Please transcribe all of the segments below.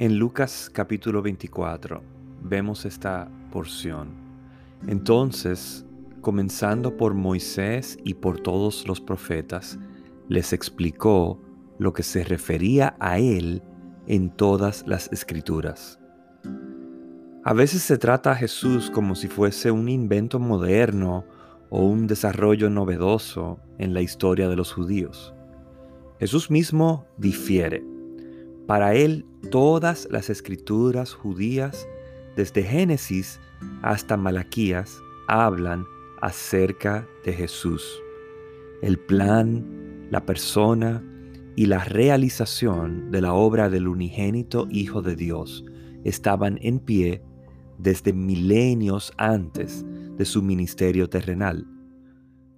En Lucas capítulo 24 vemos esta porción. Entonces, comenzando por Moisés y por todos los profetas, les explicó lo que se refería a él en todas las escrituras. A veces se trata a Jesús como si fuese un invento moderno o un desarrollo novedoso en la historia de los judíos. Jesús mismo difiere. Para él todas las escrituras judías, desde Génesis hasta Malaquías, hablan acerca de Jesús. El plan, la persona y la realización de la obra del unigénito Hijo de Dios estaban en pie desde milenios antes de su ministerio terrenal.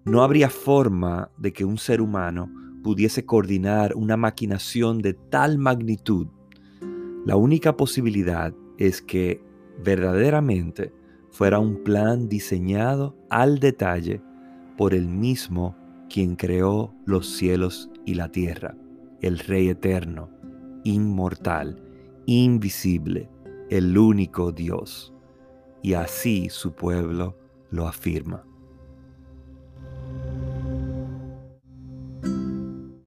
No habría forma de que un ser humano pudiese coordinar una maquinación de tal magnitud. La única posibilidad es que verdaderamente fuera un plan diseñado al detalle por el mismo quien creó los cielos y la tierra, el Rey eterno, inmortal, invisible, el único Dios. Y así su pueblo lo afirma.